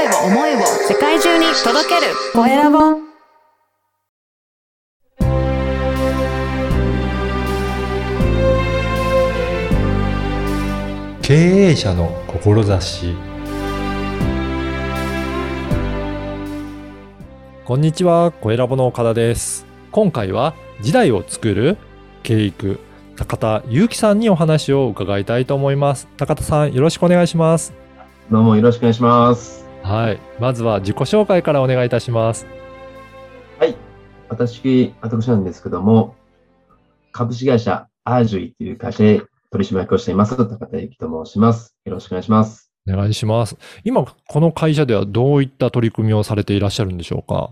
声を思いを世界中に届けるコエラボ経営者の志こんにちは、コエラボの岡田です。今回は時代を作る経育高田祐樹さんにお話を伺いたいと思います。高田さん、よろしくお願いします。どうもよろしくお願いします。はい、まずは自己紹介からお願いいたします。はい。私、私なんですけども、株式会社アージュイという会社で取締役をしています、高田幸と申します。よろしくお願いします。お願いします。今、この会社ではどういった取り組みをされていらっしゃるんでしょうか？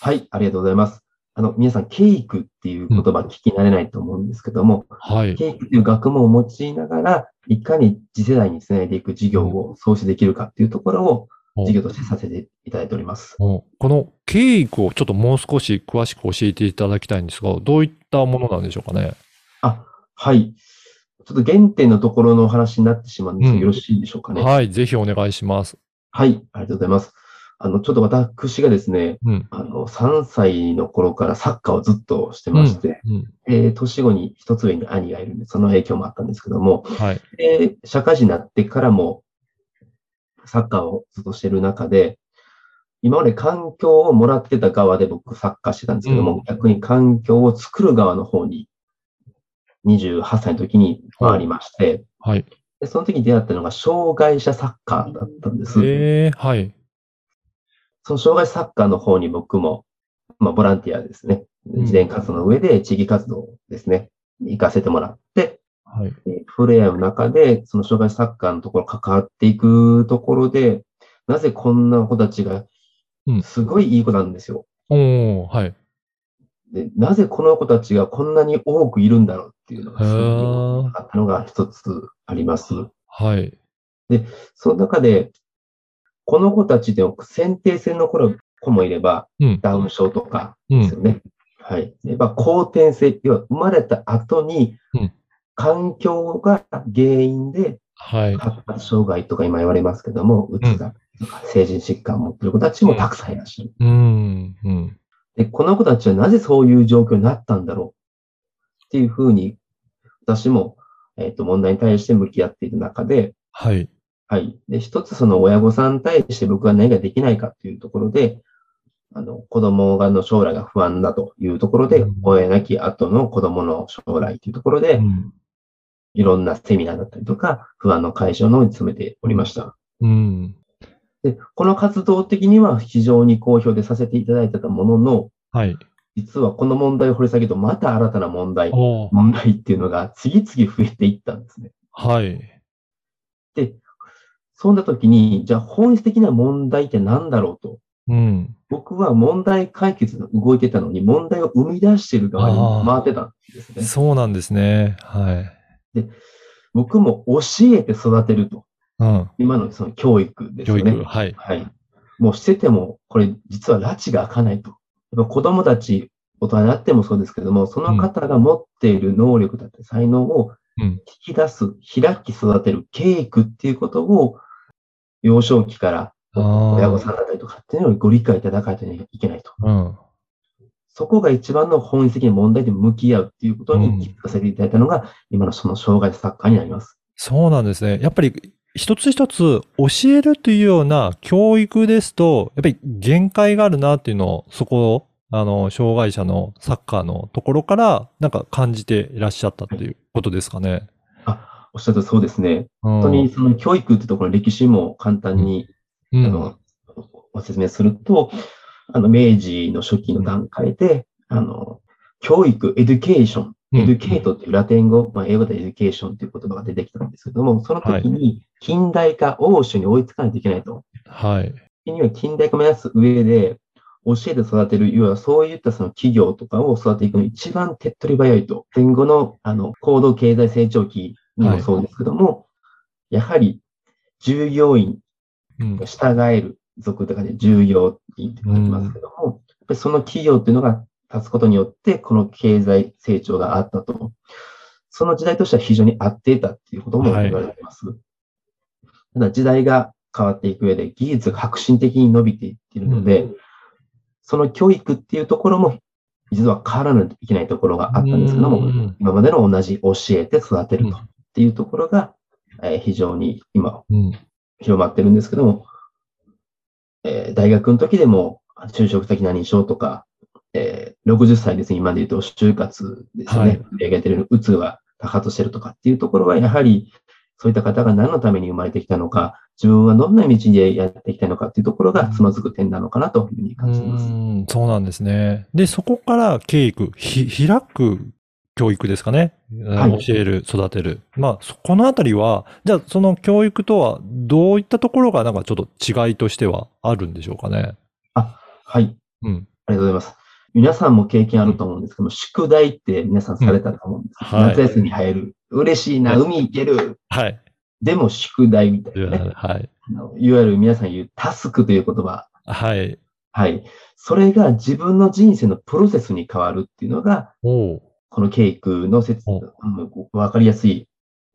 はい、ありがとうございます。あの、皆さん、ケイクっていう言葉聞き慣れないと思うんですけども、はい。ケイクという学問を用いながら、いかに次世代につないでいく事業を創出できるかっていうところをお事業としてさせていただいております。おこの経育をちょっともう少し詳しく教えていただきたいんですが、どういったものなんでしょうかね？あ、はい。ちょっと原点のところのお話になってしまうんですが、うんよろしいでしょうかね？はい、ぜひお願いします。はい、ありがとうございます。あの、ちょっと私がですね、うん。あの、3歳の頃からサッカーをずっとしてまして、うん。えー年後に一つ上に兄がいるんで、その影響もあったんですけども、はい。で社会人になってからもサッカーをずっとしてる中で、今まで環境をもらってた側で僕サッカーしてたんですけども、うん逆に環境を作る側の方に28歳の時に回りまして、はい。でその時に出会ったのが障害者サッカーだったんです。えー、はい。その障害サッカーの方に僕も、まあ、ボランティアですね。ん自伝活動の上で地域活動ですね。行かせてもらって、はい。えフレアの中で、その障害サッカーのところ関わっていくところで、なぜこんな子たちがうん、すごいいい子なんですよ。おー、はい。で、なぜこの子たちがこんなに多くいるんだろうっていうのがあったのが一つあります。はい。その中で、この子たちでも先天性の子もいれば、うん。ダウン症とかうん。ですよね。はい。やっぱ後天性、要は生まれた後にうん、環境が原因ではい。発達障害とか今言われますけども、うつだとか成人疾患を持っている子たちもたくさんいらっしゃる。うん。うん。で、この子たちはなぜそういう状況になったんだろうっていうふうに、私も、えっ、と、問題に対して向き合っている中で、はい。はい。で、一つその親御さんに対して僕は何ができないかっていうところで、あの、子供がの将来が不安だというところでうん、親なき後の子供の将来というところで、うん。いろんなセミナーだったりとか、不安の解消の方に努めておりました。うん。で、この活動的には非常に好評でさせていただいてたものの、はい。実はこの問題を掘り下げると、また新たな問題。問題っていうのが次々増えていったんですね。はい。で、そんな時に、じゃあ本質的な問題って何だろうと。うん。僕は問題解決の動いてたのに、問題を生み出している側に回ってたんですね。そうなんですね。はい。僕も教えて育てると。うん。今のその教育ですね。育。はい。はい。もうしてても、これ実は拉致が開かないと。やっぱ子供たち、大人になってもそうですけども、その方が持っている能力だったり才能をうん。引き出す、開き育てる、教育っていうことを、幼少期から親御さんだったりとかっていうのをご理解いただかないといけないと。うん。そこが一番の本質的な問題で向き合うっていうことうんに気づかせていただいたのが、今のその障害者サッカーになります。そうなんですね。やっぱり一つ一つ教えるというような教育ですと、やっぱり限界があるなっていうのを、そこを、あの、障害者のサッカーのところから、なんか感じていらっしゃったっていうことですかね。あ、おっしゃるとそうですね。本本当にその教育ってところの歴史も簡単に、うん、あの、ご説明すると、あの、明治の初期の段階で、あの、教育、 education、うん educate っていうラテン語、まあ、英語で education っていう言葉が出てきたんですけども、その時に近代化、欧州に追いつかないといけないと。はい。時には近代化を目指す上で、教えて育てる、要はそういったその企業とかを育てていくのに一番手っ取り早いと。戦後の、あの、高度経済成長期にもそうですけども、やはり従業員うんが従える属とかで従業員って書きますけども、やっぱりその企業っていうのが立つことによって、この経済成長があったと。その時代としては非常に合っていたっていうことも言われています。ただ時代が変わっていく上で技術が革新的に伸びていっているので、その教育っていうところも、実は変わらないといけないところがあったんですけども、うん今までの同じ教えて育てるとっていうところが、えー非常に今うん。広まってるんですけども、えー大学の時でも就職先何しようとか、えー60歳ですね、今で言うと就活ですよはい上げてる、うつが高としてるとかっていうところは、やはりそういった方が何のために生まれてきたのか、自分はどんな道でやっていきたいのかっていうところがつまずく点なのかなというふうにう感じます。ん、そうなんですね。で、そこから教育、ひ、開く教育ですかね。はい教える、育てる。まあ、そこのあたりは、じゃあその教育とはどういったところがなんかちょっと違いとしてはあるんでしょうかね。はい。うん。ありがとうございます。皆さんも経験あると思うんですけども、宿題って皆さんされたと思うんです。うんはい夏休み入る。嬉しいな、はい海行ける。はい。でも宿題みたいなね。はい。あのいわゆる皆さん言うタスクという言葉。はい。はい。それが自分の人生のプロセスに変わるっていうのが、おう。このケイクの説、わかりやすい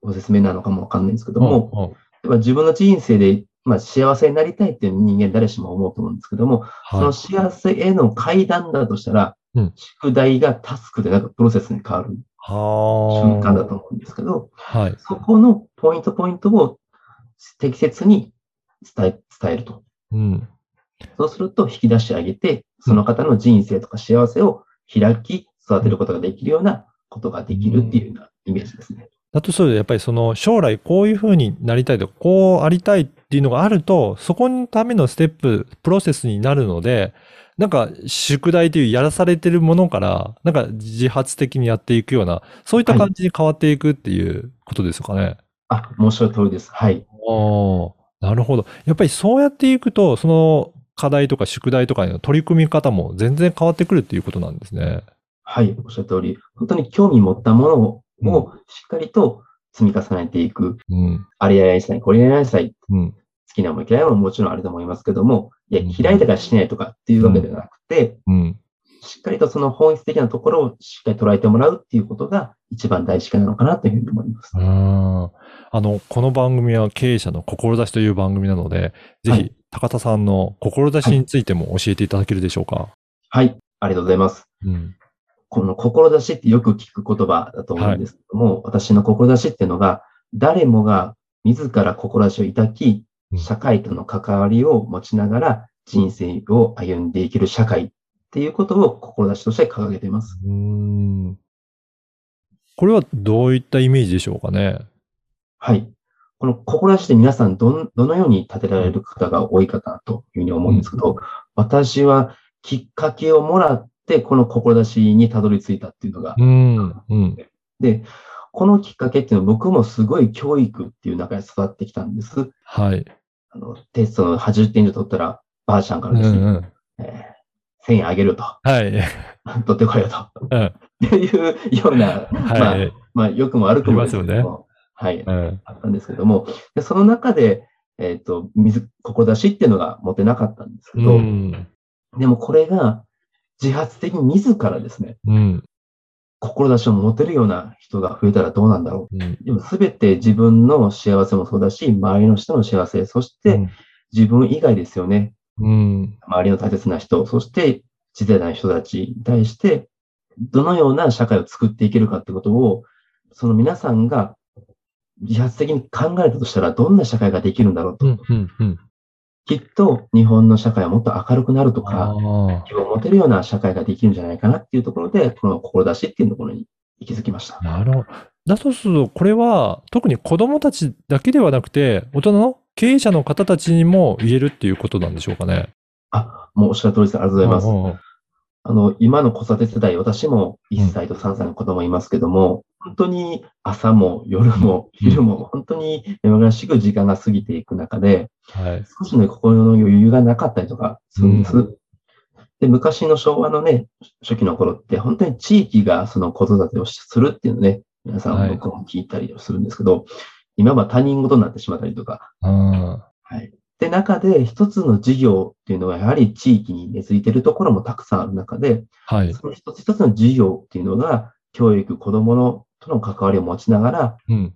ご説明なのかもわかんないんですけども、おう例えば自分の人生で、まあ、幸せになりたいっていう人間誰しも思うと思うんですけども、そのはい。幸せへの階段だとしたら、うん宿題がタスクでなんかプロセスに変わるは瞬間だと思うんですけど、はい。そこのポイントポイントを適切に伝え、伝えると。うん。そうすると引き出してあげて、その方の人生とか幸せを開き、育てることができるようなことができるっていうようなイメージですね。だとすると、やっぱりその将来こういう風になりたいとか、こうありたいっていうのがあると、そこのためのステップ、プロセスになるので、なんか宿題というやらされてるものから、なんか自発的にやっていくような、そういった感じに変わっていくっていうことですかね。あ、申し上げ通りです。はい。ああ、なるほど。やっぱりそうやっていくと、その課題とか宿題とかの取り組み方も全然変わってくるっていうことなんですね。はい。おっしゃる通り、本当に興味持ったものをしっかりと積み重ねていく。うん。あれやりなさい、これやりなさい。うん。好きなもの嫌いなものももちろんあると思いますけども、いやうん、嫌いだからしないとかっていうわけではなくて、うん。しっかりとその本質的なところをしっかり捉えてもらうっていうことが一番大事なのかなというふうに思います。うんあの、この番組は経営者の志という番組なので、ぜひはい、高田さんの志についても教えていただけるでしょうか？はい。ありがとうございます。うん。この志ってよく聞く言葉だと思うんですけども、私の志っていうのが、誰もが自ら志を抱きう、ん社会との関わりを持ちながら人生を歩んでいける社会っていうことを志として掲げています。うん。これはどういったイメージでしょうかね？はい。この志って皆さんどん、どのように立てられる方が多いかなというふうに思うんですけど、私はきっかけをもらって、この志にたどり着いたっていうのがうん。うん。で、このきっかけっていうのは僕もすごい教育っていう中で育ってきたんです。はい。あの、テストの80点以上取ったら、ばあちゃんかうんらですね、うん。えー1000円あげると。はい。取ってこいよと。うん。っていうような、まあはい。まあ、よくも悪くもですけどありますも、はい、うん。あったんですけども、でその中で、えっ、と、水、志っていうのが持てなかったんですけど、うん。でもこれが自発的に自らですね、うん。志を持てるような人が増えたらどうなんだろう。うん。でも全て自分の幸せもそうだし、周りの人の幸せ、そして自分以外ですよね。うん。周りの大切な人、そして次世代の人たちに対して、どのような社会を作っていけるかってことを、その皆さんが自発的に考えたとしたら、どんな社会ができるんだろうと。うん。うん。うん。きっと日本の社会はもっと明るくなるとか、あ希望を持てるような社会ができるんじゃないかなっていうところで、この志っていうところに行き着きましたあ。。なるほど。だとすると、これは特に子供たちだけではなくて、大人の経営者の方たちにも言えるっていうことなんでしょうかね。あ、もうおっしゃる通りです。ありがとうございます。あの、今の子育て世代、私も1歳と3歳の子供いますけども、本当に朝も夜も昼も本当に目まぐるしく時間が過ぎていく中で、はい。少しの心の余裕がなかったりとかするんです。うで、昔の昭和のね、初期の頃って本当に地域がその子育てをするっていうのね、皆さはいん僕も聞いたりするんですけど、今は他人事になってしまったりとか、うん。はい。で、中で一つの事業っていうのはやはり地域に根付いているところもたくさんある中で、はい。その一つ一つの事業っていうのが、教育、子供のとの関わりを持ちながら、うん。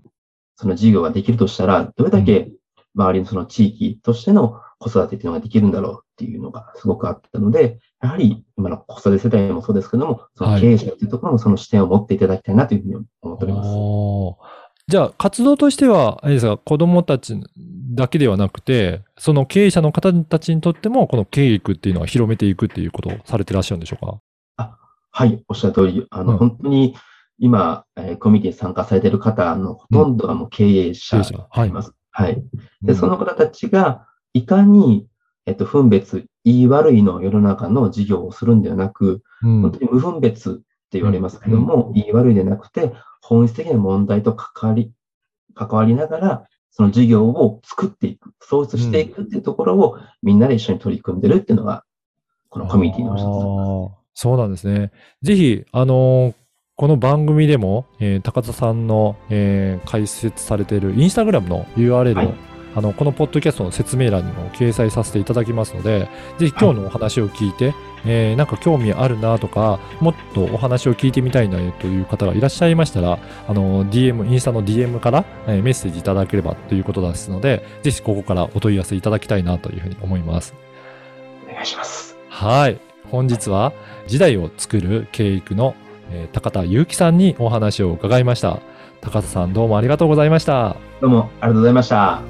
その事業ができるとしたら、どれだけ周りのその地域としての子育てっていうのができるんだろうっていうのがすごくあったので、やはり今の子育て世代もそうですけども、その経営者っていうところもその視点を持っていただきたいなというふうに思っております。おー。じゃあ、活動としては、あれですか、子供たちだけではなくて、その経営者の方たちにとっても、この経営育っていうのは広めていくっていうことをされてらっしゃるんでしょうか？はい、おっしゃる通り、あの、うん。本当に今、えーコミュニティに参加されている方のほとんどがもう経営者経営者。はいい。ます。はい。で、その方たちが、いかに、えっと、分別、言い悪いの世の中の事業をするんではなく、うん、本当に無分別って言われますけども、言い悪いでなくて、本質的な問題と関わり、関わりながら、その事業を作っていく、創出していくっていうところを、みんなで一緒に取り組んでるっていうのが、このコミュニティの一つそうなんですね。ぜひ、あのーこの番組でも、えー高田さんの、えー解説されているインスタグラムの URL を、はいあの、このポッドキャストの説明欄にも掲載させていただきますので、ぜひ今日のお話を聞いて、えーなんか興味あるなとか、もっとお話を聞いてみたいなという方がいらっしゃいましたら、あの、DM、インスタの DM から、えーメッセージいただければということですので、ぜひここからお問い合わせいただきたいなというふうに思います。お願いします。はい。本日は時代を作る経育の、えー高田祐樹さんにお話を伺いました。高田さんどうもありがとうございました。どうもありがとうございました。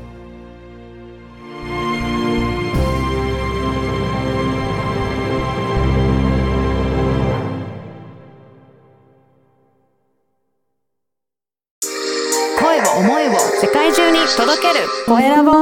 声を